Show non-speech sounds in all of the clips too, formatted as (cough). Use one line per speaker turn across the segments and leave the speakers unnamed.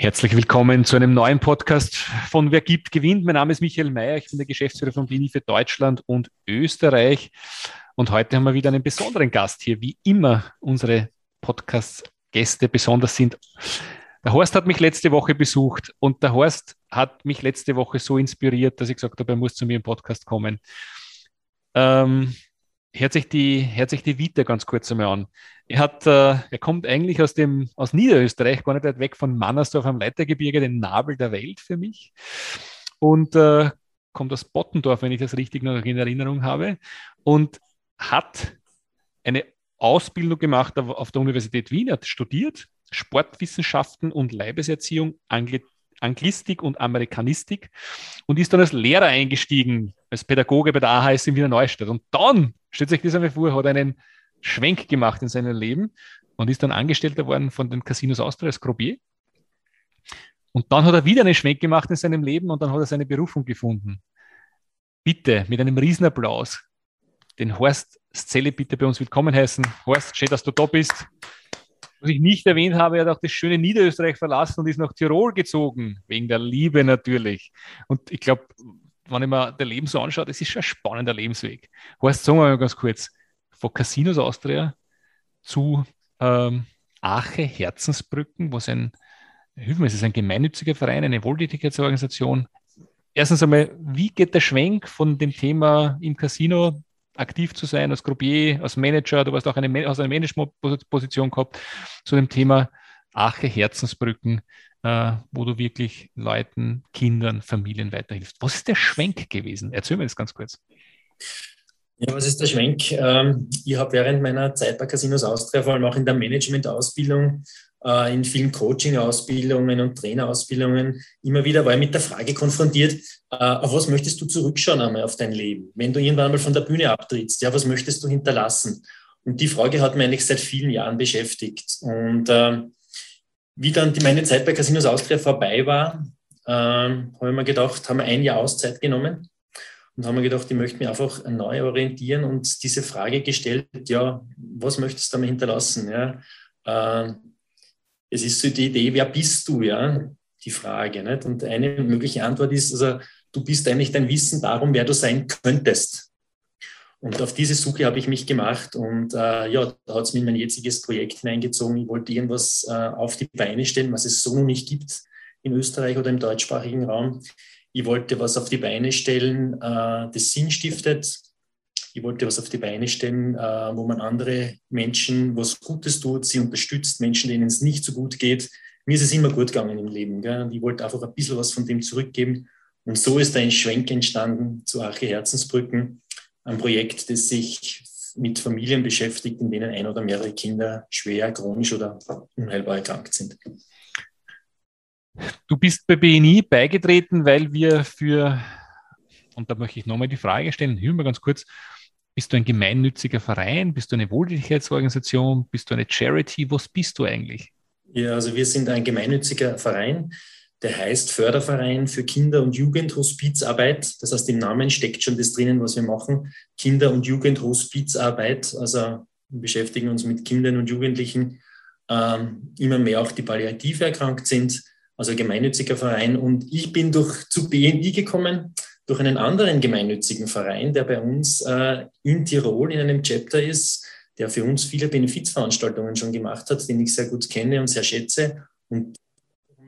Herzlich willkommen zu einem neuen Podcast von Wer gibt, gewinnt. Mein Name ist Michael Mayer, ich bin der Geschäftsführer von Bini für Deutschland und Österreich. Und heute haben wir wieder einen besonderen Gast hier, wie immer unsere Podcast-Gäste besonders sind. Der Horst hat mich letzte Woche besucht und der Horst hat mich letzte Woche so inspiriert, dass ich gesagt habe, er muss zu mir im Podcast kommen. Ähm, hört sich die, hört sich die Vita ganz kurz einmal an. Er, hat, äh, er kommt eigentlich aus, dem, aus Niederösterreich, gar nicht weit weg von Mannersdorf am Leitergebirge, den Nabel der Welt für mich. Und äh, kommt aus Bottendorf, wenn ich das richtig noch in Erinnerung habe. Und hat eine Ausbildung gemacht auf der Universität Wien, hat studiert Sportwissenschaften und Leibeserziehung, Angli Anglistik und Amerikanistik und ist dann als Lehrer eingestiegen, als Pädagoge bei der AHS in Wiener Neustadt. Und dann, stellt sich das einmal vor, hat einen Schwenk gemacht in seinem Leben und ist dann Angestellter worden von den Casinos Austria als Croupier. Und dann hat er wieder einen Schwenk gemacht in seinem Leben und dann hat er seine Berufung gefunden. Bitte, mit einem Riesenapplaus, den Horst Szelle bitte bei uns willkommen heißen. Horst, schön, dass du da bist. Was ich nicht erwähnt habe, er hat auch das schöne Niederösterreich verlassen und ist nach Tirol gezogen, wegen der Liebe natürlich. Und ich glaube, wenn ich mir der Leben so anschaue, das ist schon ein spannender Lebensweg. Horst, sagen wir mal ganz kurz, von Casinos Austria zu ähm, Ache Herzensbrücken, was ein, hilf mir, es ist ein gemeinnütziger Verein, eine Wohltätigkeitsorganisation. Erstens einmal, wie geht der Schwenk von dem Thema im Casino aktiv zu sein, als Groupier, als Manager, du hast auch eine, hast eine Management-Position gehabt, zu dem Thema Ache Herzensbrücken, äh, wo du wirklich Leuten, Kindern, Familien weiterhilfst. Was ist der Schwenk gewesen? Erzähl mir das ganz kurz.
Ja, was ist der Schwenk? Ähm, ich habe während meiner Zeit bei Casinos Austria, vor allem auch in der Management-Ausbildung, in vielen Coaching-Ausbildungen und Trainerausbildungen immer wieder war ich mit der Frage konfrontiert, äh, auf was möchtest du zurückschauen einmal auf dein Leben? Wenn du irgendwann mal von der Bühne abtrittst, ja, was möchtest du hinterlassen? Und die Frage hat mich eigentlich seit vielen Jahren beschäftigt. Und äh, wie dann die, meine Zeit bei Casinos Austria vorbei war, äh, habe ich mir gedacht, haben wir ein Jahr Auszeit genommen und haben mir gedacht, ich möchte mich einfach neu orientieren und diese Frage gestellt, ja, was möchtest du damit hinterlassen? Ja, äh, es ist so die Idee, wer bist du, ja, die Frage. Nicht? Und eine mögliche Antwort ist, also du bist eigentlich dein Wissen darum, wer du sein könntest. Und auf diese Suche habe ich mich gemacht und äh, ja, da hat es mir in mein jetziges Projekt hineingezogen. Ich wollte irgendwas äh, auf die Beine stellen, was es so noch nicht gibt in Österreich oder im deutschsprachigen Raum. Ich wollte was auf die Beine stellen, äh, das Sinn stiftet, ich wollte was auf die Beine stellen, äh, wo man andere Menschen was Gutes tut, sie unterstützt, Menschen, denen es nicht so gut geht. Mir ist es immer gut gegangen im Leben. Gell? Ich wollte einfach ein bisschen was von dem zurückgeben. Und so ist ein Schwenk entstanden zu Arche Herzensbrücken, ein Projekt, das sich mit Familien beschäftigt, in denen ein oder mehrere Kinder schwer, chronisch oder unheilbar erkrankt sind.
Du bist bei BNI beigetreten, weil wir für, und da möchte ich nochmal die Frage stellen, hören wir ganz kurz, bist du ein gemeinnütziger Verein? Bist du eine Wohltätigkeitsorganisation? Bist du eine Charity? Was bist du eigentlich?
Ja, also wir sind ein gemeinnütziger Verein, der heißt Förderverein für Kinder- und Jugendhospizarbeit. Das heißt, im Namen steckt schon das drinnen, was wir machen. Kinder- und Jugendhospizarbeit. Also wir beschäftigen uns mit Kindern und Jugendlichen, ähm, immer mehr auch die palliativ erkrankt sind. Also gemeinnütziger Verein. Und ich bin durch zu BNI gekommen durch einen anderen gemeinnützigen Verein, der bei uns äh, in Tirol in einem Chapter ist, der für uns viele Benefizveranstaltungen schon gemacht hat, den ich sehr gut kenne und sehr schätze. Und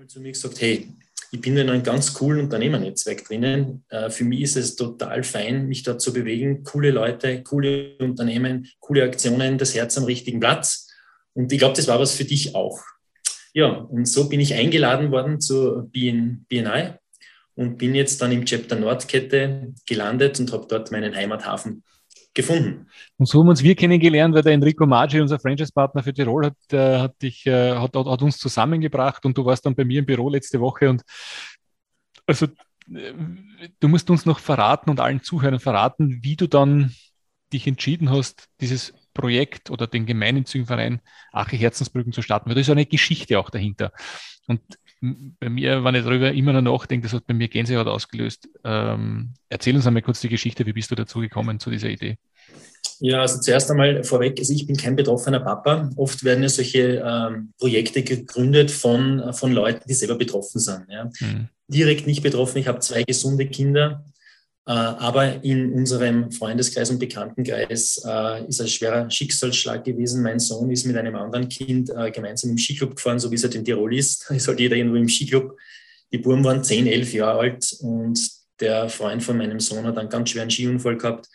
zu mir gesagt, hey, ich bin in einem ganz coolen Unternehmernetzwerk drinnen. Äh, für mich ist es total fein, mich dort zu bewegen. Coole Leute, coole Unternehmen, coole Aktionen, das Herz am richtigen Platz. Und ich glaube, das war was für dich auch. Ja, und so bin ich eingeladen worden zur BNI und bin jetzt dann im Chapter Nordkette gelandet und habe dort meinen Heimathafen gefunden.
Und so haben uns wir kennengelernt, weil der Enrico Maggi, unser Franchise-Partner für Tirol, hat, äh, hat, dich, äh, hat, hat, uns zusammengebracht und du warst dann bei mir im Büro letzte Woche und also du musst uns noch verraten und allen Zuhörern verraten, wie du dann dich entschieden hast, dieses Projekt oder den gemeinnützigen Verein Ache Herzensbrücken zu starten. Weil da ist eine Geschichte auch dahinter. Und bei mir, wenn ich darüber immer noch nachdenke, das hat bei mir Gänsehaut ausgelöst. Ähm, erzähl uns einmal kurz die Geschichte. Wie bist du dazu gekommen, zu dieser Idee?
Ja, also zuerst einmal vorweg, also ich bin kein betroffener Papa. Oft werden ja solche ähm, Projekte gegründet von, von Leuten, die selber betroffen sind. Ja. Mhm. Direkt nicht betroffen. Ich habe zwei gesunde Kinder, aber in unserem Freundeskreis und Bekanntenkreis äh, ist ein schwerer Schicksalsschlag gewesen. Mein Sohn ist mit einem anderen Kind äh, gemeinsam im Skiclub gefahren, so wie es halt in Tirol ist. Ist halt jeder irgendwo im Skiclub. Die Buben waren 10, 11 Jahre alt und der Freund von meinem Sohn hat einen ganz schweren Skiunfall gehabt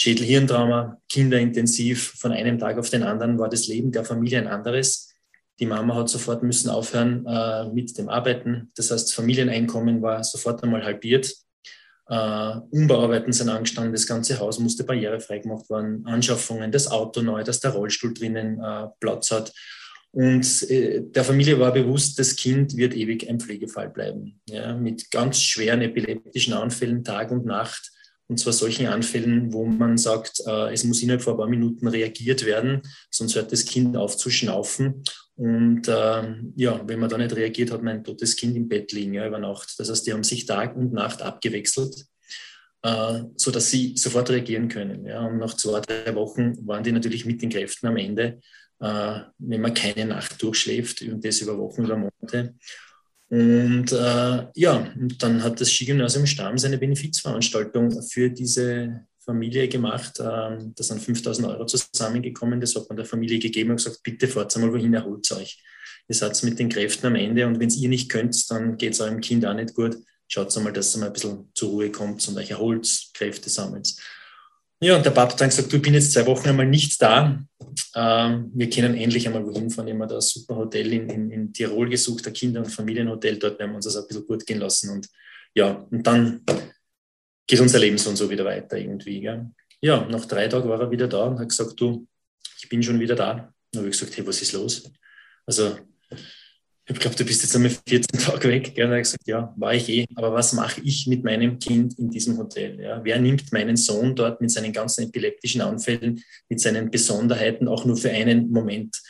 Schädelhirntrauma, kinderintensiv. Von einem Tag auf den anderen war das Leben der Familie ein anderes. Die Mama hat sofort müssen aufhören äh, mit dem Arbeiten. Das heißt, Familieneinkommen war sofort einmal halbiert. Äh, Umbauarbeiten sind angestanden, das ganze Haus musste barrierefrei gemacht werden, Anschaffungen, das Auto neu, dass der Rollstuhl drinnen äh, Platz hat. Und äh, der Familie war bewusst, das Kind wird ewig ein Pflegefall bleiben. Ja, mit ganz schweren epileptischen Anfällen Tag und Nacht und zwar solchen Anfällen, wo man sagt, äh, es muss innerhalb von ein paar Minuten reagiert werden, sonst hört das Kind auf zu schnaufen. Und äh, ja, wenn man da nicht reagiert, hat man ein totes Kind im Bett liegen ja, über Nacht. Das heißt, die haben sich Tag und Nacht abgewechselt, äh, sodass sie sofort reagieren können. Ja. Und nach zwei, drei Wochen waren die natürlich mit den Kräften am Ende, äh, wenn man keine Nacht durchschläft und das über Wochen oder Monate. Und äh, ja, und dann hat das Skigymnasium Stamm seine Benefizveranstaltung für diese Familie gemacht. Ähm, da sind 5000 Euro zusammengekommen. Das hat man der Familie gegeben und gesagt, bitte fahrt einmal wohin, erholt euch. Ihr seid mit den Kräften am Ende und wenn ihr nicht könnt, dann geht es eurem Kind auch nicht gut. Schaut einmal, dass ihr mal ein bisschen zur Ruhe kommt und euch erholt, Kräfte sammelt. Ja, und der Papa hat dann gesagt, du, ich bin jetzt zwei Wochen einmal nicht da. Ähm, wir können endlich einmal wohin fahren. Immer da ein super Hotel in, in, in, Tirol gesucht, ein Kinder- und Familienhotel. Dort werden wir uns das ein bisschen gut gehen lassen. Und ja, und dann geht unser Leben so und so wieder weiter irgendwie. Gell? Ja, nach drei Tagen war er wieder da und hat gesagt, du, ich bin schon wieder da. Dann habe ich gesagt, hey, was ist los? Also ich glaube, du bist jetzt einmal 14 Tage weg. Gell? Und er gesagt, ja, war ich eh. Aber was mache ich mit meinem Kind in diesem Hotel? Ja? Wer nimmt meinen Sohn dort mit seinen ganzen epileptischen Anfällen, mit seinen Besonderheiten auch nur für einen Moment?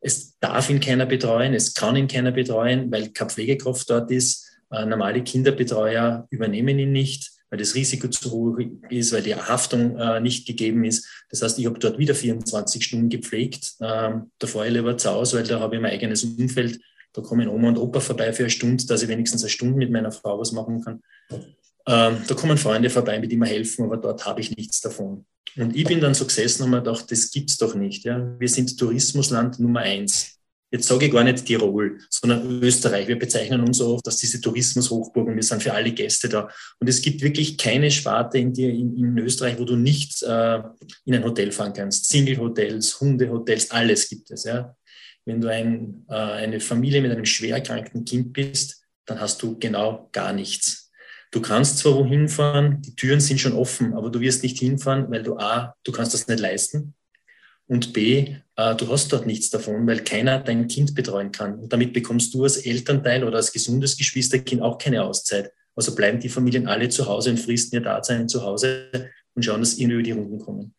Es darf ihn keiner betreuen, es kann ihn keiner betreuen, weil keine Pflegekraft dort ist. Äh, normale Kinderbetreuer übernehmen ihn nicht, weil das Risiko zu hoch ist, weil die Haftung äh, nicht gegeben ist. Das heißt, ich habe dort wieder 24 Stunden gepflegt. Ähm, da fahre ich lieber zu Hause, weil da habe ich mein eigenes Umfeld da kommen Oma und Opa vorbei für eine Stunde, dass ich wenigstens eine Stunde mit meiner Frau was machen kann. Ähm, da kommen Freunde vorbei, mit denen mir helfen, aber dort habe ich nichts davon. Und ich bin dann so gesessen und mir gedacht, das gibt's doch nicht. Ja? Wir sind Tourismusland Nummer eins. Jetzt sage ich gar nicht Tirol, sondern Österreich. Wir bezeichnen uns so oft als diese Tourismushochburg und wir sind für alle Gäste da. Und es gibt wirklich keine Sparte in, dir, in, in Österreich, wo du nicht äh, in ein Hotel fahren kannst. Single-Hotels, Hundehotels, alles gibt es. Ja? Wenn du ein, äh, eine Familie mit einem schwer erkrankten Kind bist, dann hast du genau gar nichts. Du kannst zwar wohin fahren, die Türen sind schon offen, aber du wirst nicht hinfahren, weil du A, du kannst das nicht leisten und B, äh, du hast dort nichts davon, weil keiner dein Kind betreuen kann. Und damit bekommst du als Elternteil oder als gesundes Geschwisterkind auch keine Auszeit. Also bleiben die Familien alle zu Hause und fristen ihr Dasein zu Hause und schauen, dass ihnen über die Runden kommen.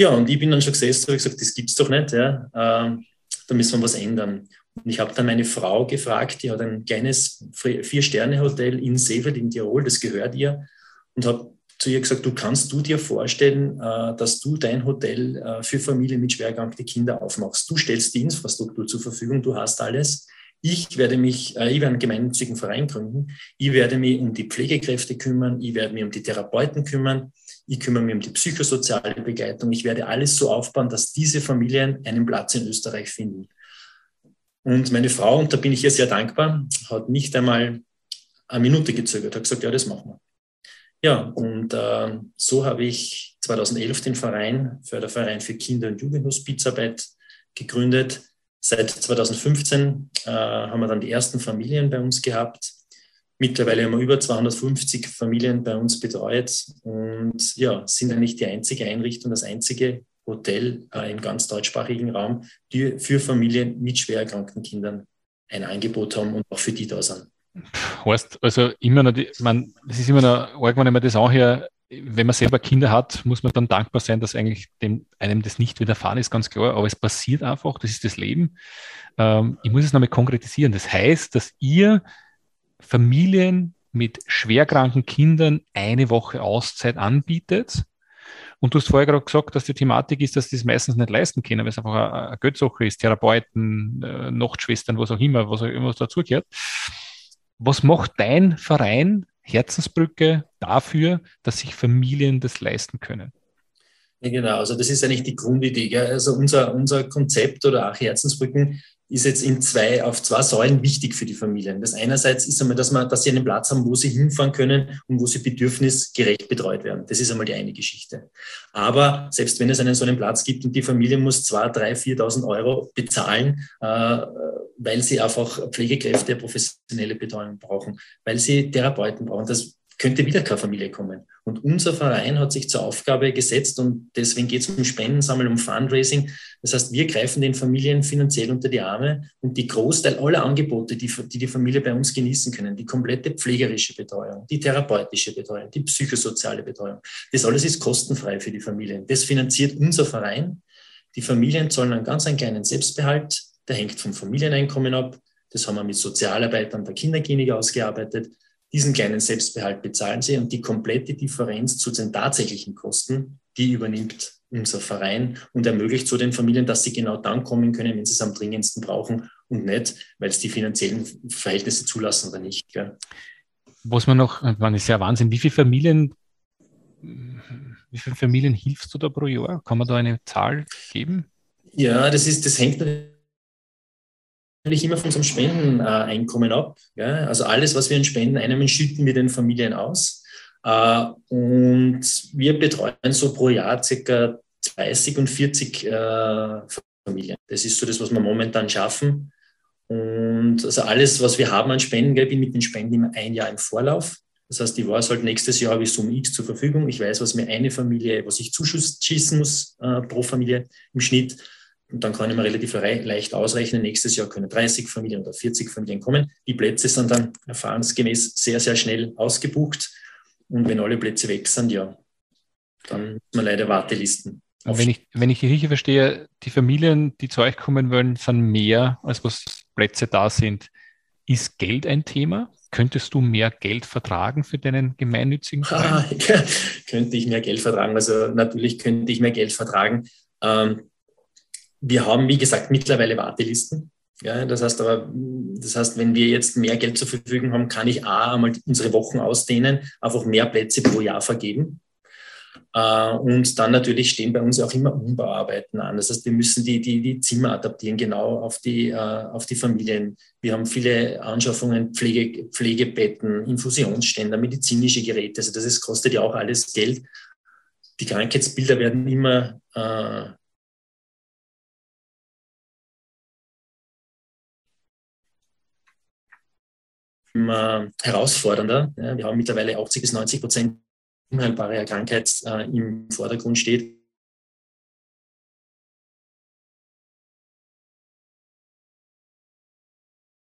Ja, und ich bin dann schon gesessen und gesagt, das gibt's doch nicht. Ja. Ähm, da müssen wir was ändern. Und ich habe dann meine Frau gefragt, die hat ein kleines Vier-Sterne-Hotel in Seefeld in Tirol, das gehört ihr, und habe zu ihr gesagt, du kannst du dir vorstellen, äh, dass du dein Hotel äh, für Familien mit schwer erkrankten Kindern aufmachst. Du stellst die Infrastruktur zur Verfügung, du hast alles. Ich werde mich, äh, ich werde einen gemeinnützigen Verein gründen. Ich werde mich um die Pflegekräfte kümmern. Ich werde mich um die Therapeuten kümmern. Ich kümmere mich um die psychosoziale Begleitung. Ich werde alles so aufbauen, dass diese Familien einen Platz in Österreich finden. Und meine Frau, und da bin ich ihr sehr dankbar, hat nicht einmal eine Minute gezögert, hat gesagt, ja, das machen wir. Ja, und äh, so habe ich 2011 den Verein, Förderverein für Kinder- und Jugendhospizarbeit gegründet. Seit 2015 äh, haben wir dann die ersten Familien bei uns gehabt. Mittlerweile haben wir über 250 Familien bei uns betreut und ja, sind eigentlich die einzige Einrichtung, das einzige Hotel äh, im ganz deutschsprachigen Raum, die für Familien mit schwer erkrankten Kindern ein Angebot haben und auch für die da sind.
Heißt also immer noch, die, man, das ist immer noch wenn man das auch hier, wenn man selber Kinder hat, muss man dann dankbar sein, dass eigentlich dem, einem das nicht widerfahren ist, ganz klar. Aber es passiert einfach, das ist das Leben. Ähm, ich muss es nochmal konkretisieren. Das heißt, dass ihr Familien mit schwerkranken Kindern eine Woche Auszeit anbietet. Und du hast vorher gerade gesagt, dass die Thematik ist, dass die das meistens nicht leisten können, weil es einfach eine Geldsache ist, Therapeuten, äh, Nachtschwestern, was auch immer, was auch immer dazugehört. Was macht dein Verein Herzensbrücke dafür, dass sich Familien das leisten können?
Ja, genau, also das ist eigentlich die Grundidee. Gell? Also unser, unser Konzept oder auch Herzensbrücken ist jetzt in zwei, auf zwei Säulen wichtig für die Familien. Das einerseits ist einmal, dass, man, dass sie einen Platz haben, wo sie hinfahren können und wo sie bedürfnisgerecht betreut werden. Das ist einmal die eine Geschichte. Aber selbst wenn es einen so einen Platz gibt und die Familie muss zwei, drei, 4.000 Euro bezahlen, äh, weil sie einfach Pflegekräfte, professionelle Betreuung brauchen, weil sie Therapeuten brauchen, das könnte wieder keine Familie kommen. Und unser Verein hat sich zur Aufgabe gesetzt und deswegen geht es um Spendensammeln, um Fundraising. Das heißt, wir greifen den Familien finanziell unter die Arme und die Großteil aller Angebote, die, die die Familie bei uns genießen können, die komplette pflegerische Betreuung, die therapeutische Betreuung, die psychosoziale Betreuung, das alles ist kostenfrei für die Familien. Das finanziert unser Verein. Die Familien zahlen einen ganz einen kleinen Selbstbehalt, der hängt vom Familieneinkommen ab. Das haben wir mit Sozialarbeitern der Kinderklinik ausgearbeitet. Diesen kleinen Selbstbehalt bezahlen sie und die komplette Differenz zu den tatsächlichen Kosten, die übernimmt unser Verein und ermöglicht so den Familien, dass sie genau dann kommen können, wenn sie es am dringendsten brauchen und nicht, weil es die finanziellen Verhältnisse zulassen oder nicht. Gell.
Was man noch, man ist ja Wahnsinn, wie viele Familien, wie viele Familien hilfst du da pro Jahr? Kann man da eine Zahl geben?
Ja, das ist, das hängt natürlich natürlich immer von unserem Spendeneinkommen ab. Ja? Also alles, was wir in Spenden einnehmen, schütten wir den Familien aus. Äh, und wir betreuen so pro Jahr circa 30 und 40 äh, Familien. Das ist so das, was wir momentan schaffen. Und also alles, was wir haben an Spenden, ich bin mit den Spenden immer ein Jahr im Vorlauf. Das heißt, ich weiß halt, nächstes Jahr habe ich Summe X zur Verfügung. Ich weiß, was mir eine Familie, was ich Zuschuss schießen muss äh, pro Familie im Schnitt. Und dann kann ich mir relativ leicht ausrechnen, nächstes Jahr können 30 Familien oder 40 Familien kommen. Die Plätze sind dann erfahrensgemäß sehr, sehr schnell ausgebucht. Und wenn alle Plätze weg sind, ja, dann muss man leider Wartelisten.
Wenn ich, wenn ich die richtig verstehe, die Familien, die zu euch kommen wollen, sind mehr, als was Plätze da sind. Ist Geld ein Thema? Könntest du mehr Geld vertragen für deinen gemeinnützigen (laughs)
Verein? Ah, könnte ich mehr Geld vertragen. Also natürlich könnte ich mehr Geld vertragen. Ähm, wir haben, wie gesagt, mittlerweile Wartelisten. Ja, das heißt aber, das heißt, wenn wir jetzt mehr Geld zur Verfügung haben, kann ich A, einmal unsere Wochen ausdehnen, einfach mehr Plätze pro Jahr vergeben. Äh, und dann natürlich stehen bei uns auch immer Umbauarbeiten an. Das heißt, wir müssen die, die, die Zimmer adaptieren, genau auf die, äh, auf die Familien. Wir haben viele Anschaffungen, Pflege, Pflegebetten, Infusionsständer, medizinische Geräte. Also das ist, kostet ja auch alles Geld. Die Krankheitsbilder werden immer äh, herausfordernder. Ja, wir haben mittlerweile 80 bis 90 Prozent unheilbare Krankheit äh, im Vordergrund steht.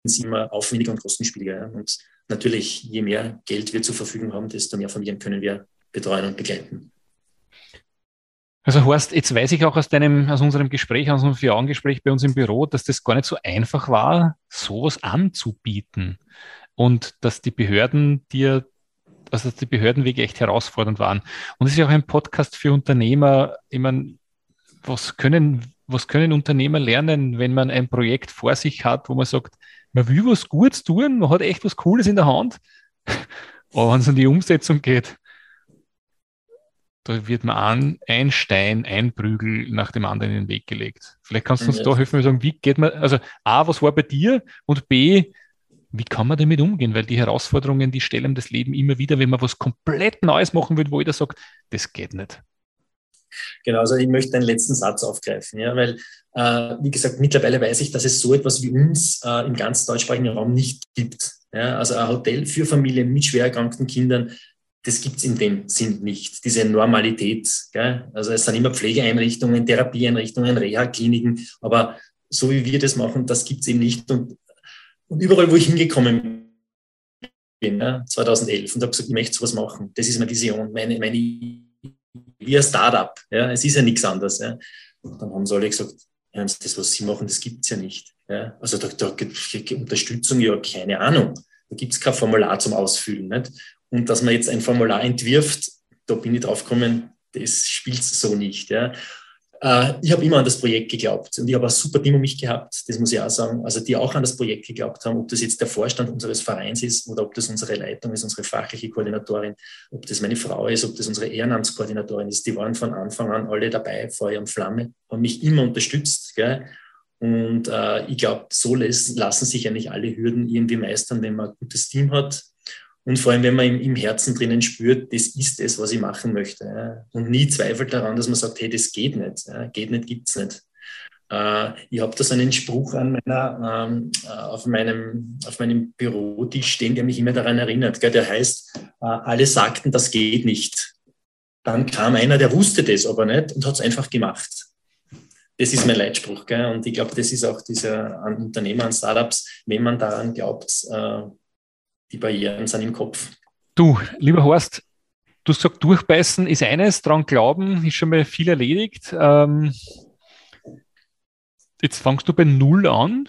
ist immer aufwendiger und kostenspieliger. Und natürlich, je mehr Geld wir zur Verfügung haben, desto mehr Familien können wir betreuen und begleiten.
Also Horst, jetzt weiß ich auch aus deinem, aus unserem Gespräch, aus unserem Vier-Augen-Gespräch bei uns im Büro, dass das gar nicht so einfach war, sowas anzubieten und dass die Behörden dir, also dass die Behördenwege echt herausfordernd waren. Und es ist ja auch ein Podcast für Unternehmer. Ich meine, was können, was können Unternehmer lernen, wenn man ein Projekt vor sich hat, wo man sagt, man will was Gutes tun, man hat echt was Cooles in der Hand, (laughs) aber wenn es um die Umsetzung geht, da wird man an, ein Stein, ein Prügel nach dem anderen in den Weg gelegt. Vielleicht kannst du uns ja. da helfen und sagen, wie geht man, also A, was war bei dir und B, wie kann man damit umgehen? Weil die Herausforderungen, die stellen das Leben immer wieder, wenn man was komplett Neues machen will, wo jeder sagt, das geht nicht.
Genau, also ich möchte einen letzten Satz aufgreifen, ja, weil, äh, wie gesagt, mittlerweile weiß ich, dass es so etwas wie uns äh, im ganz deutschsprachigen Raum nicht gibt. Ja, also ein Hotel für Familien mit schwer erkrankten Kindern, das gibt es in dem Sinn nicht, diese Normalität. Gell? Also es sind immer Pflegeeinrichtungen, Therapieeinrichtungen, Reha-Kliniken, aber so wie wir das machen, das gibt es eben nicht. Und und überall, wo ich hingekommen bin, ja, 2011, und habe gesagt, ich möchte sowas machen. Das ist meine Vision, meine, meine wie ein Startup. Ja. Es ist ja nichts anderes. Ja. Und dann haben sie alle gesagt, das, was sie machen, das gibt es ja nicht. Ja. Also da, da Unterstützung, ja, keine Ahnung. Da gibt es kein Formular zum Ausfüllen. Nicht? Und dass man jetzt ein Formular entwirft, da bin ich drauf gekommen, das spielt so nicht. Ja. Äh, ich habe immer an das Projekt geglaubt und ich habe ein super Team um mich gehabt, das muss ich auch sagen, also die auch an das Projekt geglaubt haben, ob das jetzt der Vorstand unseres Vereins ist oder ob das unsere Leitung ist, unsere fachliche Koordinatorin, ob das meine Frau ist, ob das unsere Ehrenamtskoordinatorin ist, die waren von Anfang an alle dabei, Feuer und Flamme, haben mich immer unterstützt. Gell? Und äh, ich glaube, so lassen sich eigentlich alle Hürden irgendwie meistern, wenn man ein gutes Team hat, und vor allem, wenn man im, Herzen drinnen spürt, das ist es, was ich machen möchte. Ja. Und nie zweifelt daran, dass man sagt, hey, das geht nicht. Ja. Geht nicht, gibt's nicht. Äh, ich habe da so einen Spruch an meiner, ähm, äh, auf, meinem, auf meinem Bürotisch stehen, der mich immer daran erinnert. Gell. Der heißt, äh, alle sagten, das geht nicht. Dann kam einer, der wusste das aber nicht und hat es einfach gemacht. Das ist mein Leitspruch. Gell. Und ich glaube, das ist auch dieser an Unternehmer, an Startups, wenn man daran glaubt, äh, die Barrieren sind im Kopf.
Du, lieber Horst, du hast gesagt, durchbeißen ist eines, dran glauben ist schon mal viel erledigt. Ähm, jetzt fangst du bei Null an.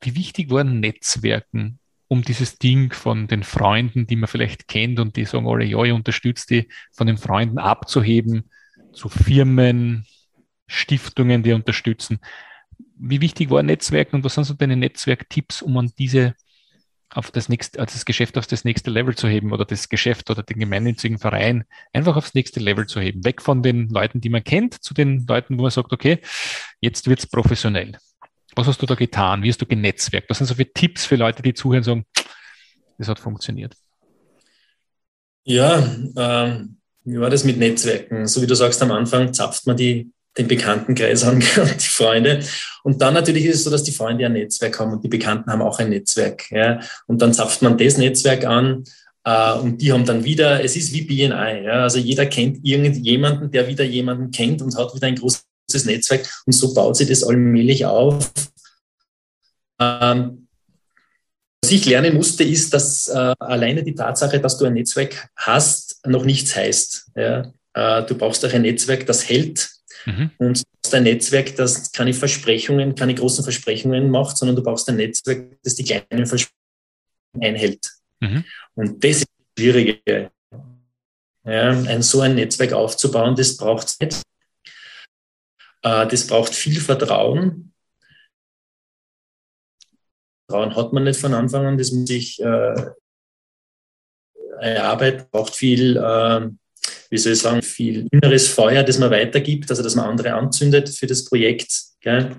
Wie wichtig waren Netzwerken, um dieses Ding von den Freunden, die man vielleicht kennt und die sagen alle, ja, ich unterstütze die, von den Freunden abzuheben zu Firmen, Stiftungen, die unterstützen. Wie wichtig waren Netzwerken und was sind so deine Netzwerktipps, um an diese auf das nächste, also das Geschäft auf das nächste Level zu heben oder das Geschäft oder den gemeinnützigen Verein einfach aufs nächste Level zu heben. Weg von den Leuten, die man kennt, zu den Leuten, wo man sagt, okay, jetzt wird's professionell. Was hast du da getan? Wie hast du genetzwerkt? Was sind so für Tipps für Leute, die zuhören und sagen, das hat funktioniert?
Ja, ähm, wie war das mit Netzwerken? So wie du sagst am Anfang, zapft man die den Bekanntenkreis an (laughs) und die Freunde. Und dann natürlich ist es so, dass die Freunde ein Netzwerk haben und die Bekannten haben auch ein Netzwerk. Ja. Und dann zapft man das Netzwerk an äh, und die haben dann wieder, es ist wie BNI. Ja. Also jeder kennt irgendjemanden, der wieder jemanden kennt und hat wieder ein großes Netzwerk und so baut sich das allmählich auf. Ähm, was ich lernen musste, ist, dass äh, alleine die Tatsache, dass du ein Netzwerk hast, noch nichts heißt. Ja. Äh, du brauchst auch ein Netzwerk, das hält Mhm. Und du brauchst ein Netzwerk, das keine Versprechungen, keine großen Versprechungen macht, sondern du brauchst ein Netzwerk, das die kleinen Versprechungen einhält. Mhm. Und das ist das Schwierige. Ja, ein, so ein Netzwerk aufzubauen, das braucht Zeit. Äh, das braucht viel Vertrauen. Vertrauen hat man nicht von Anfang an, das muss sich äh, erarbeiten, braucht viel äh, wie soll ich sagen, viel inneres Feuer, das man weitergibt, also dass man andere anzündet für das Projekt. Gell?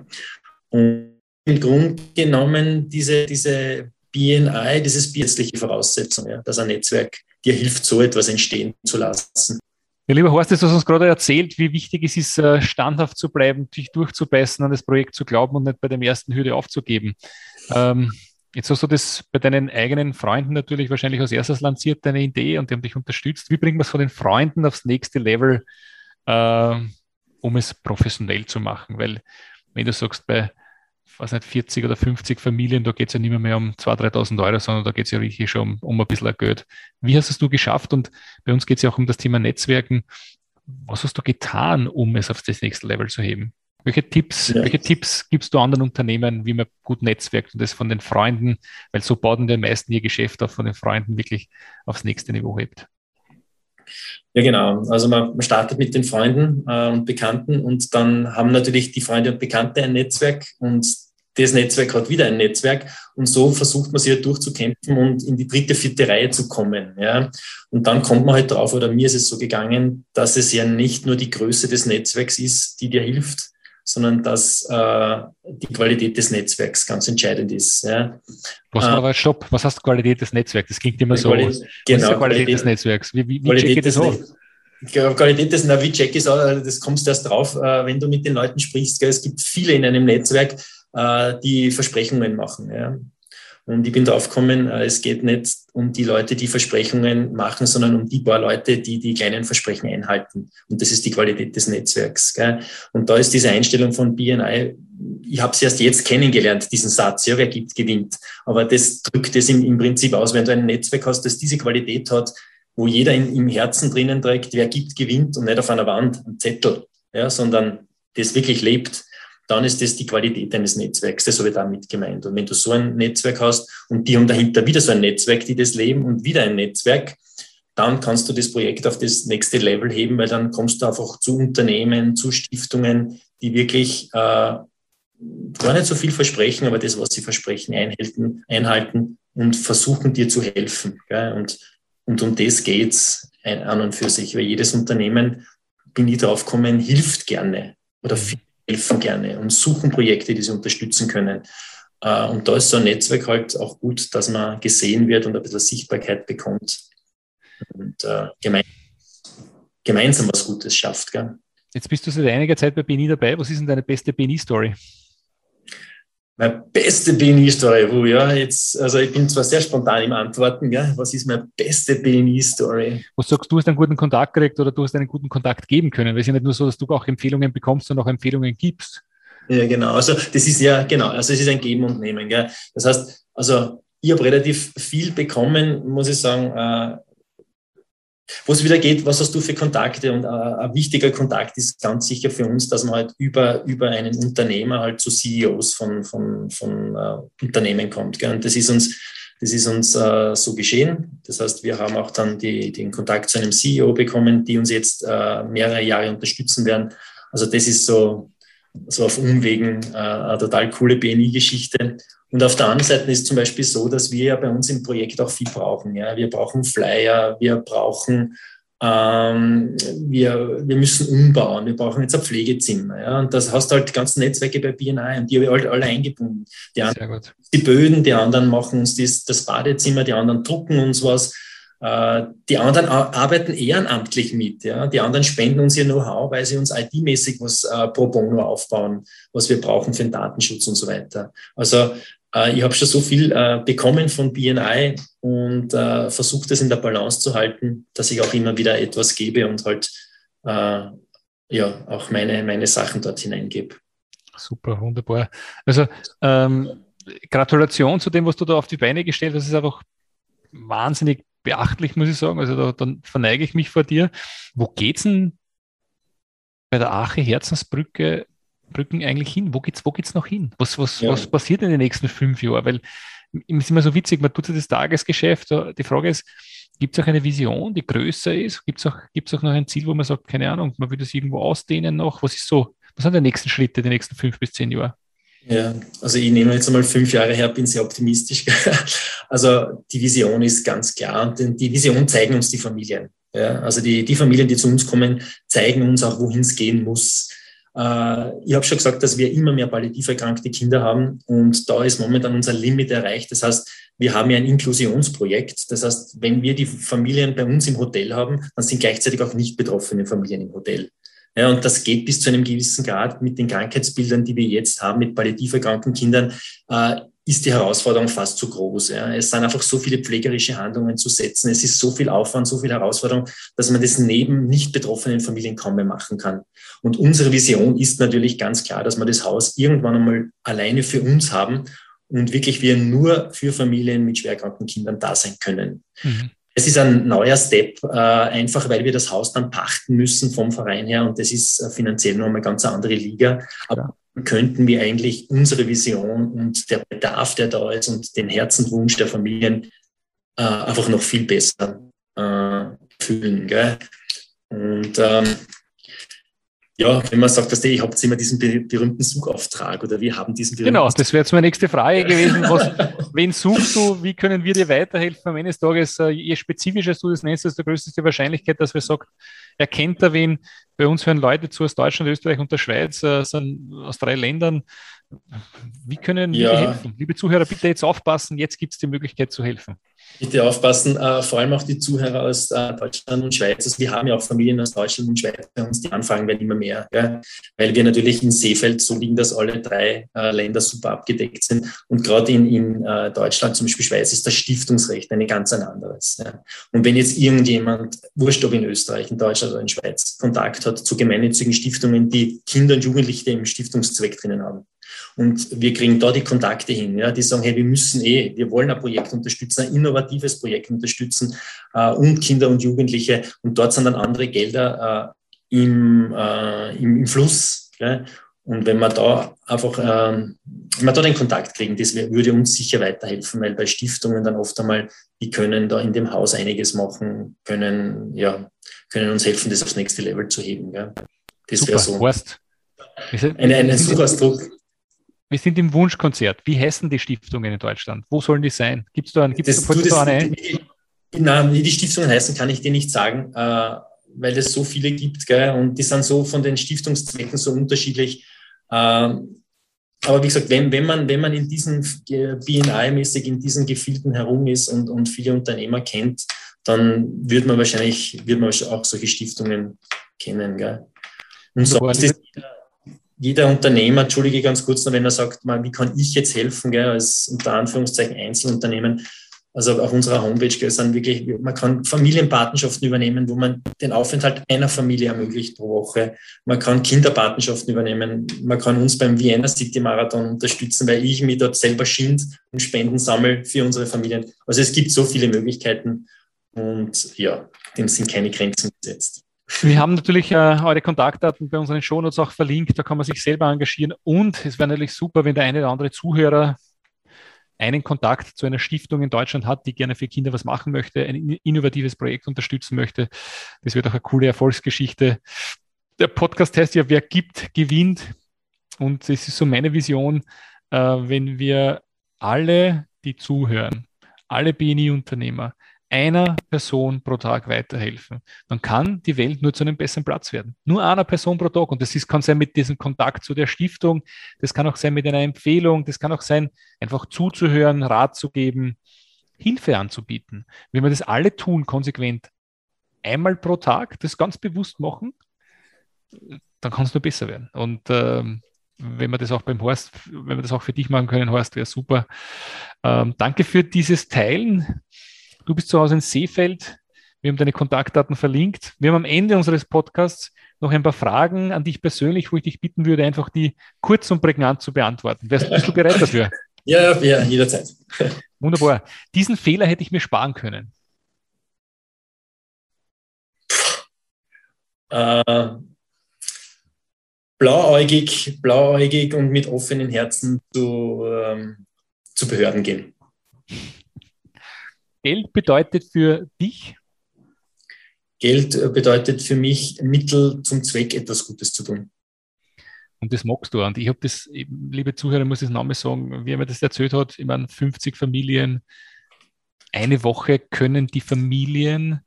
Und im Grunde genommen diese, diese BNI, dieses biesliche Voraussetzung, ja, dass ein Netzwerk dir hilft, so etwas entstehen zu lassen.
Ja, lieber Horst, du hast uns gerade erzählt, wie wichtig es ist, äh, standhaft zu bleiben, dich durchzubeißen, an das Projekt zu glauben und nicht bei der ersten Hürde aufzugeben. Ähm, Jetzt hast du das bei deinen eigenen Freunden natürlich wahrscheinlich als erstes lanciert, deine Idee, und die haben dich unterstützt. Wie bringt man es von den Freunden aufs nächste Level, äh, um es professionell zu machen? Weil, wenn du sagst, bei was nicht, 40 oder 50 Familien, da geht es ja nicht mehr, mehr um 2.000, 3.000 Euro, sondern da geht es ja wirklich schon um, um ein bisschen Geld. Wie hast es du geschafft? Und bei uns geht es ja auch um das Thema Netzwerken. Was hast du getan, um es auf das nächste Level zu heben? Welche Tipps, ja. welche Tipps gibst du anderen Unternehmen, wie man gut netzwerkt und das von den Freunden, weil so bauen die meisten ihr Geschäft auch von den Freunden wirklich aufs nächste Niveau hebt?
Ja, genau. Also man, man startet mit den Freunden äh, und Bekannten und dann haben natürlich die Freunde und Bekannte ein Netzwerk und das Netzwerk hat wieder ein Netzwerk und so versucht man sich halt durchzukämpfen und in die dritte, vierte Reihe zu kommen. Ja. Und dann kommt man halt drauf, oder mir ist es so gegangen, dass es ja nicht nur die Größe des Netzwerks ist, die dir hilft, sondern dass äh, die Qualität des Netzwerks ganz entscheidend ist. Ja.
Was, äh, aber stopp, was heißt Qualität des Netzwerks? Das klingt immer so.
Qualität, genau,
Qualität, Qualität, des Netzwerks. Wie, wie, wie check ich das?
Qualität des, na, wie check ich aus? Das kommst du erst drauf, äh, wenn du mit den Leuten sprichst. Es gibt viele in einem Netzwerk, äh, die Versprechungen machen. Und ich bin drauf gekommen, äh, es geht nicht um die Leute, die Versprechungen machen, sondern um die paar Leute, die die kleinen Versprechen einhalten. Und das ist die Qualität des Netzwerks. Gell? Und da ist diese Einstellung von BNI, ich habe es erst jetzt kennengelernt, diesen Satz, ja, wer gibt, gewinnt. Aber das drückt es im, im Prinzip aus, wenn du ein Netzwerk hast, das diese Qualität hat, wo jeder in, im Herzen drinnen trägt, wer gibt, gewinnt und nicht auf einer Wand, ein Zettel, ja, sondern das wirklich lebt dann ist das die Qualität deines Netzwerks. Das habe ich damit gemeint. Und wenn du so ein Netzwerk hast und die haben dahinter wieder so ein Netzwerk, die das leben und wieder ein Netzwerk, dann kannst du das Projekt auf das nächste Level heben, weil dann kommst du einfach zu Unternehmen, zu Stiftungen, die wirklich äh, gar nicht so viel versprechen, aber das, was sie versprechen, einhalten, einhalten und versuchen dir zu helfen. Gell? Und, und um das geht's an und für sich, weil jedes Unternehmen, bin ich drauf gekommen, hilft gerne oder viel helfen gerne und suchen Projekte, die sie unterstützen können. Äh, und da ist so ein Netzwerk halt auch gut, dass man gesehen wird und ein bisschen Sichtbarkeit bekommt und äh, gemeinsam was Gutes schafft. Gell?
Jetzt bist du seit einiger Zeit bei BNI dabei. Was ist denn deine beste BNI-Story?
Meine beste BNI-Story, ja, jetzt, also ich bin zwar sehr spontan im Antworten, gell? was ist meine beste BNI-Story?
Was sagst du, hast einen guten Kontakt gekriegt oder du hast einen guten Kontakt geben können? Weil es ist ja nicht nur so, dass du auch Empfehlungen bekommst, sondern auch Empfehlungen gibst.
Ja, genau. Also das ist ja, genau, also es ist ein Geben und Nehmen. Gell? Das heißt, also ich habe relativ viel bekommen, muss ich sagen, äh, wo es wieder geht, was hast du für Kontakte? Und äh, ein wichtiger Kontakt ist ganz sicher für uns, dass man halt über, über einen Unternehmer halt zu CEOs von, von, von äh, Unternehmen kommt. Gell? Und das ist uns, das ist uns äh, so geschehen. Das heißt, wir haben auch dann die, den Kontakt zu einem CEO bekommen, die uns jetzt äh, mehrere Jahre unterstützen werden. Also das ist so, so auf Umwegen äh, eine total coole BNI-Geschichte. Und auf der anderen Seite ist zum Beispiel so, dass wir ja bei uns im Projekt auch viel brauchen. Ja? Wir brauchen Flyer, wir brauchen, ähm, wir, wir müssen umbauen, wir brauchen jetzt ein Pflegezimmer. Ja? Und das hast du halt die ganzen Netzwerke bei BNI und die habe ich alle, alle eingebunden. Die, anderen, die Böden, die anderen machen uns das, das Badezimmer, die anderen drucken uns was. Äh, die anderen arbeiten ehrenamtlich mit. Ja? Die anderen spenden uns ihr Know-how, weil sie uns IT-mäßig was äh, pro bono aufbauen, was wir brauchen für den Datenschutz und so weiter. Also äh, ich habe schon so viel äh, bekommen von BNI und äh, versuche das in der Balance zu halten, dass ich auch immer wieder etwas gebe und halt ja auch meine, meine Sachen dort hineingebe.
Super, wunderbar. Also ähm, Gratulation zu dem, was du da auf die Beine gestellt hast. Das ist einfach wahnsinnig beachtlich, muss ich sagen. Also da, dann verneige ich mich vor dir. Wo geht's denn bei der Ache Herzensbrücke Brücken eigentlich hin? Wo geht's, wo geht's noch hin? Was, was, ja. was passiert in den nächsten fünf Jahren? Weil es ist immer so witzig, man tut sich das Tagesgeschäft. Die Frage ist, gibt es auch eine Vision, die größer ist? Gibt es auch, gibt's auch noch ein Ziel, wo man sagt, keine Ahnung, man will das irgendwo ausdehnen noch? Was ist so, was sind die nächsten Schritte, die nächsten fünf bis zehn Jahre?
Ja, also ich nehme jetzt einmal fünf Jahre her, bin sehr optimistisch. (laughs) Also die Vision ist ganz klar und die Vision zeigen uns die Familien. Ja, also die, die Familien, die zu uns kommen, zeigen uns auch, wohin es gehen muss. Äh, ich habe schon gesagt, dass wir immer mehr palliativ erkrankte Kinder haben und da ist momentan unser Limit erreicht. Das heißt, wir haben ja ein Inklusionsprojekt. Das heißt, wenn wir die Familien bei uns im Hotel haben, dann sind gleichzeitig auch nicht betroffene Familien im Hotel. Ja, und das geht bis zu einem gewissen Grad mit den Krankheitsbildern, die wir jetzt haben, mit palliativ erkrankten Kindern, äh, ist die Herausforderung fast zu groß. Ja. Es sind einfach so viele pflegerische Handlungen zu setzen. Es ist so viel Aufwand, so viel Herausforderung, dass man das neben nicht betroffenen Familien kaum mehr machen kann. Und unsere Vision ist natürlich ganz klar, dass wir das Haus irgendwann einmal alleine für uns haben und wirklich wir nur für Familien mit schwerkranken Kindern da sein können. Mhm. Es ist ein neuer Step, äh, einfach weil wir das Haus dann pachten müssen vom Verein her und das ist äh, finanziell noch eine ganz andere Liga. Aber könnten wir eigentlich unsere Vision und der Bedarf, der da ist und den Herzenswunsch der Familien äh, einfach noch viel besser fühlen. Gell? Und ähm, ja, wenn man sagt, dass ich habe immer diesen berühmten Suchauftrag oder wir haben diesen
berühmten Genau, das wäre jetzt meine nächste Frage gewesen. Was, (laughs) wen suchst du? Wie können wir dir weiterhelfen? Am Ende des Tages, äh, je spezifischer du das nennst, desto größer ist die Wahrscheinlichkeit, dass wir sagen, er kennt da wen. Bei uns hören Leute zu aus Deutschland, Österreich und der Schweiz, äh, sind aus drei Ländern. Wie können wir helfen? Liebe Zuhörer, bitte jetzt aufpassen, jetzt gibt es die Möglichkeit zu helfen.
Bitte aufpassen, äh, vor allem auch die Zuhörer aus äh, Deutschland und Schweiz. Also wir haben ja auch Familien aus Deutschland und Schweiz bei uns, die Anfragen werden immer mehr, ja? weil wir natürlich in Seefeld so liegen, dass alle drei äh, Länder super abgedeckt sind. Und gerade in, in äh, Deutschland, zum Beispiel Schweiz, ist das Stiftungsrecht ein ganz ein anderes. Ja? Und wenn jetzt irgendjemand, wurscht ob in Österreich, in Deutschland oder in Schweiz, Kontakt hat zu gemeinnützigen Stiftungen, die Kinder und Jugendliche im Stiftungszweck drinnen haben, und wir kriegen da die Kontakte hin, ja, die sagen, hey, wir müssen eh, wir wollen ein Projekt unterstützen, ein innovatives Projekt unterstützen äh, und Kinder und Jugendliche. Und dort sind dann andere Gelder äh, im, äh, im, im, Fluss. Ja. Und wenn wir da einfach, ähm, wenn wir da den Kontakt kriegen, das würde uns sicher weiterhelfen, weil bei Stiftungen dann oft einmal, die können da in dem Haus einiges machen, können, ja, können uns helfen, das aufs nächste Level zu heben. Ja.
Das wäre so. Horst.
Ein, ein super Ausdruck.
Wir sind im Wunschkonzert. Wie heißen die Stiftungen in Deutschland? Wo sollen die sein? Gibt es da, gibt's das, da, du, das, eine ein?
Nein, wie die Stiftungen heißen, kann ich dir nicht sagen, äh, weil es so viele gibt. Gell? Und die sind so von den Stiftungszwecken so unterschiedlich. Ähm, aber wie gesagt, wenn, wenn, man, wenn man in diesen BNI-mäßig in diesen Gefilden herum ist und, und viele Unternehmer kennt, dann wird man wahrscheinlich wird man auch solche Stiftungen kennen. Gell? Und sonst ist jeder Unternehmer, entschuldige ganz kurz noch, wenn er sagt, man, wie kann ich jetzt helfen, gell, als unter Anführungszeichen Einzelunternehmen, also auf unserer Homepage gell, sind wirklich, man kann Familienpatenschaften übernehmen, wo man den Aufenthalt einer Familie ermöglicht pro Woche. Man kann Kinderpatenschaften übernehmen. Man kann uns beim Vienna City Marathon unterstützen, weil ich mich dort selber schind und Spenden sammle für unsere Familien. Also es gibt so viele Möglichkeiten und ja, dem sind keine Grenzen gesetzt.
Wir haben natürlich äh, eure Kontaktdaten bei unseren Shownotes auch verlinkt, da kann man sich selber engagieren und es wäre natürlich super, wenn der eine oder andere Zuhörer einen Kontakt zu einer Stiftung in Deutschland hat, die gerne für Kinder was machen möchte, ein innovatives Projekt unterstützen möchte. Das wird auch eine coole Erfolgsgeschichte. Der Podcast heißt ja, wer gibt, gewinnt. Und das ist so meine Vision, äh, wenn wir alle, die zuhören, alle BNI-Unternehmer, einer Person pro Tag weiterhelfen, dann kann die Welt nur zu einem besseren Platz werden. Nur einer Person pro Tag. Und das ist, kann sein mit diesem Kontakt zu der Stiftung, das kann auch sein mit einer Empfehlung, das kann auch sein, einfach zuzuhören, Rat zu geben, Hilfe anzubieten. Wenn wir das alle tun, konsequent, einmal pro Tag, das ganz bewusst machen, dann kann es nur besser werden. Und ähm, wenn wir das auch beim Horst, wenn wir das auch für dich machen können, Horst, wäre super. Ähm, danke für dieses Teilen Du bist zu Hause in Seefeld. Wir haben deine Kontaktdaten verlinkt. Wir haben am Ende unseres Podcasts noch ein paar Fragen an dich persönlich, wo ich dich bitten würde, einfach die kurz und prägnant zu beantworten. Wärst, bist du bereit dafür? (laughs)
Ja, ja, jederzeit. (laughs)
Wunderbar. Diesen Fehler hätte ich mir sparen können.
Äh, blauäugig, blauäugig und mit offenen Herzen zu, ähm, zu Behörden gehen.
Geld bedeutet für dich?
Geld äh, bedeutet für mich Mittel zum Zweck, etwas Gutes zu tun.
Und das magst du. Und ich habe das, liebe Zuhörer, muss ich das Name sagen, wie er mir das erzählt hat, ich meine, 50 Familien, eine Woche können die Familien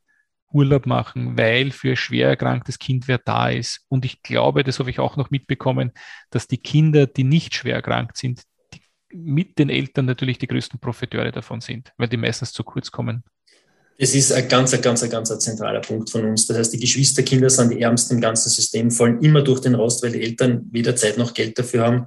Urlaub machen, weil für ein schwer erkranktes Kind wer da ist. Und ich glaube, das habe ich auch noch mitbekommen, dass die Kinder, die nicht schwer erkrankt sind, mit den Eltern natürlich die größten Profiteure davon sind, weil die meistens zu kurz kommen.
Es ist ein ganz, ganz, ganz ein zentraler Punkt von uns. Das heißt, die Geschwisterkinder sind die Ärmsten im ganzen System, fallen immer durch den Rost, weil die Eltern weder Zeit noch Geld dafür haben.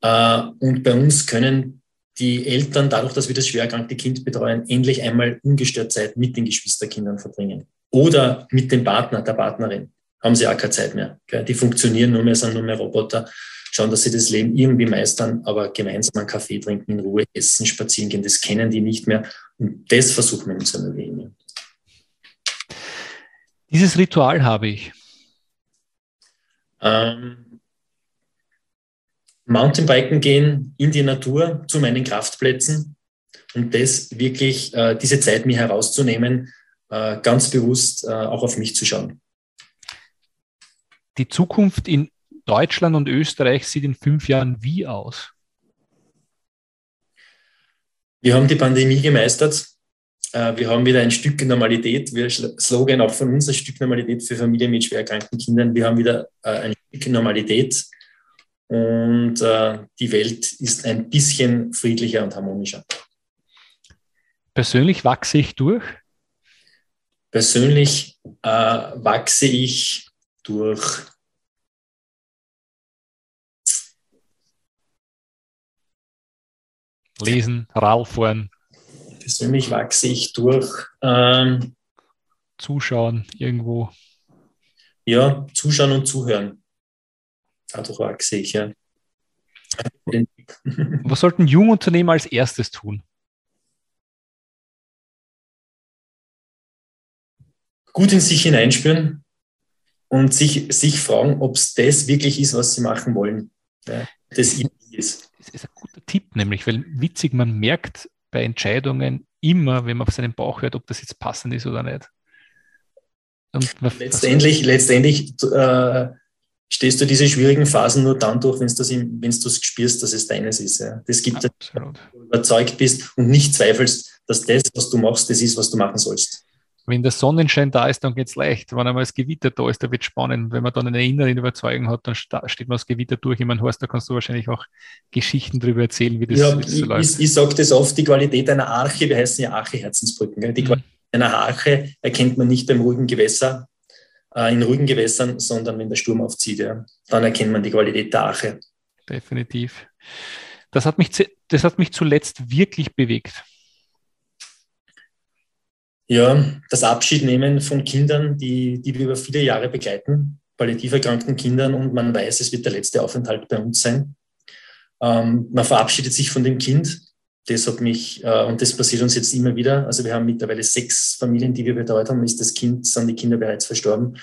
Äh, und bei uns können die Eltern, dadurch, dass wir das schwer erkrankte Kind betreuen, endlich einmal ungestört Zeit mit den Geschwisterkindern verbringen. Oder mit dem Partner, der Partnerin. Haben sie auch keine Zeit mehr. Die funktionieren nur mehr, sind nur mehr Roboter schauen, dass sie das Leben irgendwie meistern, aber gemeinsam einen Kaffee trinken, in Ruhe essen, spazieren gehen, das kennen die nicht mehr. Und das versuchen wir ihnen zu ermöglichen.
Dieses Ritual habe ich.
Ähm, Mountainbiken gehen in die Natur zu meinen Kraftplätzen und das wirklich, äh, diese Zeit mir herauszunehmen, äh, ganz bewusst äh, auch auf mich zu schauen.
Die Zukunft in Deutschland und Österreich sieht in fünf Jahren wie aus?
Wir haben die Pandemie gemeistert. Äh, wir haben wieder ein Stück Normalität. Wir Slogan auch von uns, ein Stück Normalität für Familien mit schwer erkrankten Kindern. Wir haben wieder äh, ein Stück Normalität. und äh, die Welt ist ein bisschen friedlicher und harmonischer.
Persönlich wachse ich durch?
Persönlich äh, wachse ich durch
Lesen, Radfahren.
Persönlich wachse ich durch ähm,
Zuschauen irgendwo.
Ja, zuschauen und zuhören. Dadurch wachse ich, ja.
Was sollten Jungunternehmen als erstes tun?
Gut in sich hineinspüren und sich, sich fragen, ob es das wirklich ist, was sie machen wollen. Ja, das
ist. Das ist ein guter Tipp, nämlich, weil witzig, man merkt bei Entscheidungen immer, wenn man auf seinen Bauch hört, ob das jetzt passend ist oder nicht.
letztendlich letztendlich äh, stehst du diese schwierigen Phasen nur dann durch, wenn du es spürst, dass es deines ist. Ja. Das gibt, dass du überzeugt bist und nicht zweifelst, dass das, was du machst, das ist, was du machen sollst.
Wenn der Sonnenschein da ist, dann geht es leicht. Wenn einmal das Gewitter da ist, da wird es spannend. Wenn man dann eine innere Überzeugung hat, dann steht man das Gewitter durch. Ich meine, Horst, da kannst du wahrscheinlich auch Geschichten darüber erzählen, wie das,
ja, wie das so läuft. Ich, ich sage das oft, die Qualität einer Arche, wir heißen ja Arche-Herzensbrücken. Die mhm. Qualität einer Arche erkennt man nicht beim ruhigen Gewässer, äh, in ruhigen Gewässern, sondern wenn der Sturm aufzieht. Ja. Dann erkennt man die Qualität der Arche.
Definitiv. Das hat mich, das hat mich zuletzt wirklich bewegt.
Ja, das Abschiednehmen von Kindern, die, die wir über viele Jahre begleiten, palliativ erkrankten Kindern und man weiß, es wird der letzte Aufenthalt bei uns sein. Ähm, man verabschiedet sich von dem Kind. Das hat mich, äh, und das passiert uns jetzt immer wieder. Also wir haben mittlerweile sechs Familien, die wir betreut haben, ist das Kind, sind die Kinder bereits verstorben.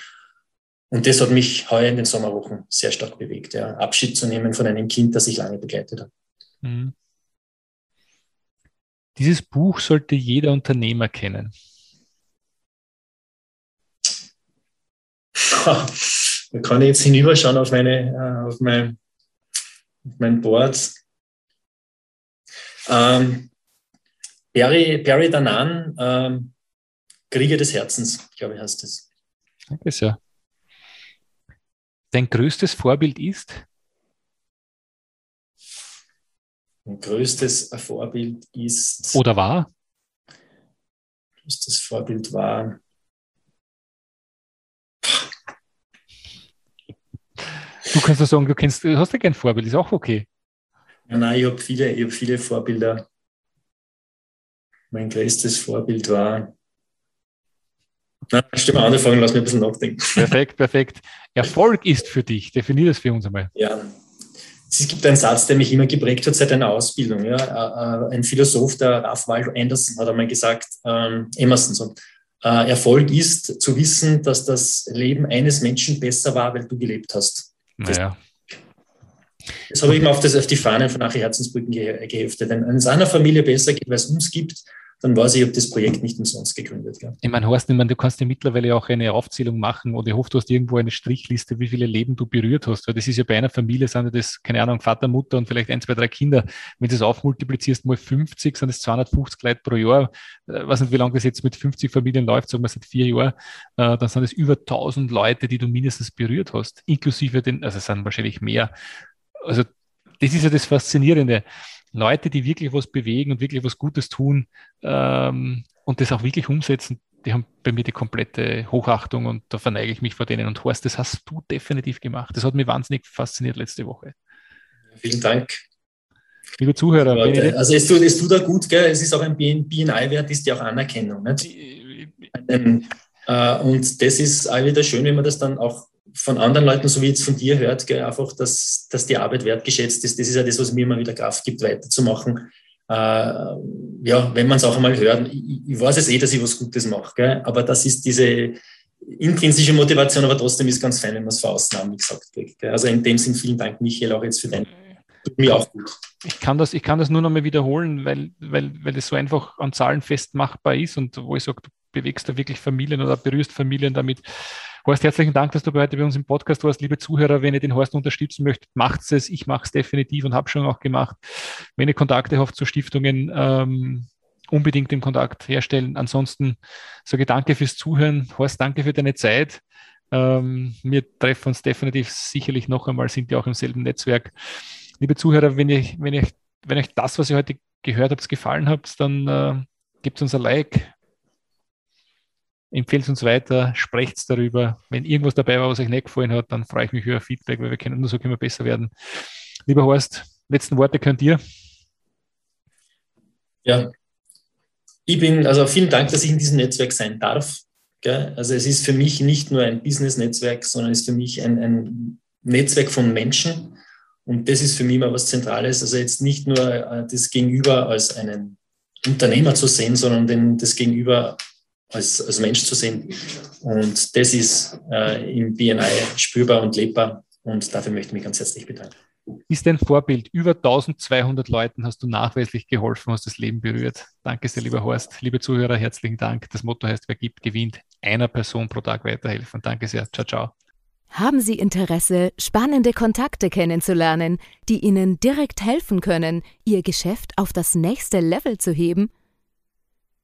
Und das hat mich heuer in den Sommerwochen sehr stark bewegt, ja. Abschied zu nehmen von einem Kind, das ich lange begleitet habe. Mhm.
Dieses Buch sollte jeder Unternehmer kennen. (laughs)
da kann ich jetzt hinüberschauen auf, meine, äh, auf, mein, auf mein Board. Ähm, Barry, Barry Danan, ähm, Krieger des Herzens, glaube ich, heißt das.
Danke sehr. Dein größtes Vorbild ist?
Mein größtes Vorbild ist.
Oder war?
Größtes Vorbild war.
Du kannst ja sagen, du kennst, du hast ja kein Vorbild, ist auch okay.
Ja, nein, ich habe viele, ich hab viele Vorbilder. Mein größtes Vorbild war. Na, stimme andere Fragen, lass mich ein bisschen nachdenken.
Perfekt, perfekt. Erfolg ist für dich, definier das für uns einmal.
Ja, es gibt einen Satz, der mich immer geprägt hat seit einer Ausbildung. Ja. Äh, äh, ein Philosoph, der Ralph Waldo Anderson, hat einmal gesagt, ähm, Emerson, so, äh, Erfolg ist zu wissen, dass das Leben eines Menschen besser war, weil du gelebt hast.
Naja.
Das habe ich mir auf, das, auf die Fahnen von Achie Herzensbrücken geheftet. Wenn es einer Familie besser geht, weil es uns gibt, dann weiß ich, ob das Projekt nicht umsonst gegründet. Ja.
Ich meine, Horst, ich meine, du kannst dir mittlerweile auch eine Aufzählung machen oder ich hoffe, du hast irgendwo eine Strichliste, wie viele Leben du berührt hast. Weil das ist ja bei einer Familie, sind das, keine Ahnung, Vater, Mutter und vielleicht ein, zwei, drei Kinder. Wenn du das aufmultiplizierst mal 50, sind das 250 Leute pro Jahr. Ich äh, weiß nicht, wie lange das jetzt mit 50 Familien läuft, sagen wir seit vier Jahren. Äh, dann sind es über 1000 Leute, die du mindestens berührt hast, inklusive den, also es sind wahrscheinlich mehr. Also das ist ja das Faszinierende. Leute, die wirklich was bewegen und wirklich was Gutes tun ähm, und das auch wirklich umsetzen, die haben bei mir die komplette Hochachtung und da verneige ich mich vor denen. Und Horst, das hast du definitiv gemacht. Das hat mich wahnsinnig fasziniert letzte Woche.
Vielen Dank.
Liebe Zuhörer.
also es tut, es tut auch gut, gell? es ist auch ein BNI-Wert, ist ja auch Anerkennung. Nicht? Ähm, äh, und das ist auch wieder schön, wenn man das dann auch von anderen Leuten, so wie jetzt von dir hört, gell, einfach, dass, dass die Arbeit wertgeschätzt ist. Das ist ja das, was mir immer wieder Kraft gibt, weiterzumachen. Äh, ja, wenn man es auch einmal hört, ich, ich, weiß es eh, dass ich was Gutes mache, aber das ist diese intrinsische Motivation, aber trotzdem ist ganz fein, wenn man es von außen gesagt, kriegt. Gell. Also in dem Sinn vielen Dank, Michael, auch jetzt für dein
Tut mir auch gut. Ich kann das, ich kann das nur noch mal wiederholen, weil, weil, weil es so einfach an Zahlen festmachbar ist und wo ich sage, du bewegst da wirklich Familien oder berührst Familien damit. Horst, herzlichen Dank, dass du heute bei uns im Podcast warst. Liebe Zuhörer, wenn ihr den Horst unterstützen möchtet, macht es. Ich mache es definitiv und habe schon auch gemacht. Wenn ihr Kontakte habt zu Stiftungen, ähm, unbedingt den Kontakt herstellen. Ansonsten sage ich danke fürs Zuhören. Horst, danke für deine Zeit. Ähm, wir treffen uns definitiv sicherlich noch einmal, sind ja auch im selben Netzwerk. Liebe Zuhörer, wenn, ich, wenn, ich, wenn euch das, was ihr heute gehört habt, gefallen habt, dann äh, gebt uns ein Like, empfehlt uns weiter, sprecht darüber. Wenn irgendwas dabei war, was euch nicht gefallen hat, dann freue ich mich über Feedback, weil wir können nur so können wir besser werden. Lieber Horst, letzten Worte könnt ihr.
Ja, ich bin, also vielen Dank, dass ich in diesem Netzwerk sein darf. Also es ist für mich nicht nur ein Business-Netzwerk, sondern es ist für mich ein, ein Netzwerk von Menschen. Und das ist für mich immer was Zentrales. Also jetzt nicht nur äh, das Gegenüber als einen Unternehmer zu sehen, sondern den, das Gegenüber als, als Mensch zu sehen. Und das ist äh, im BNI spürbar und lebbar. Und dafür möchte ich mich ganz herzlich bedanken.
Ist dein Vorbild. Über 1200 Leuten hast du nachweislich geholfen, hast das Leben berührt. Danke sehr, lieber Horst. Liebe Zuhörer, herzlichen Dank. Das Motto heißt, wer gibt, gewinnt. Einer Person pro Tag weiterhelfen. Danke sehr. Ciao, ciao.
Haben Sie Interesse, spannende Kontakte kennenzulernen, die Ihnen direkt helfen können, Ihr Geschäft auf das nächste Level zu heben?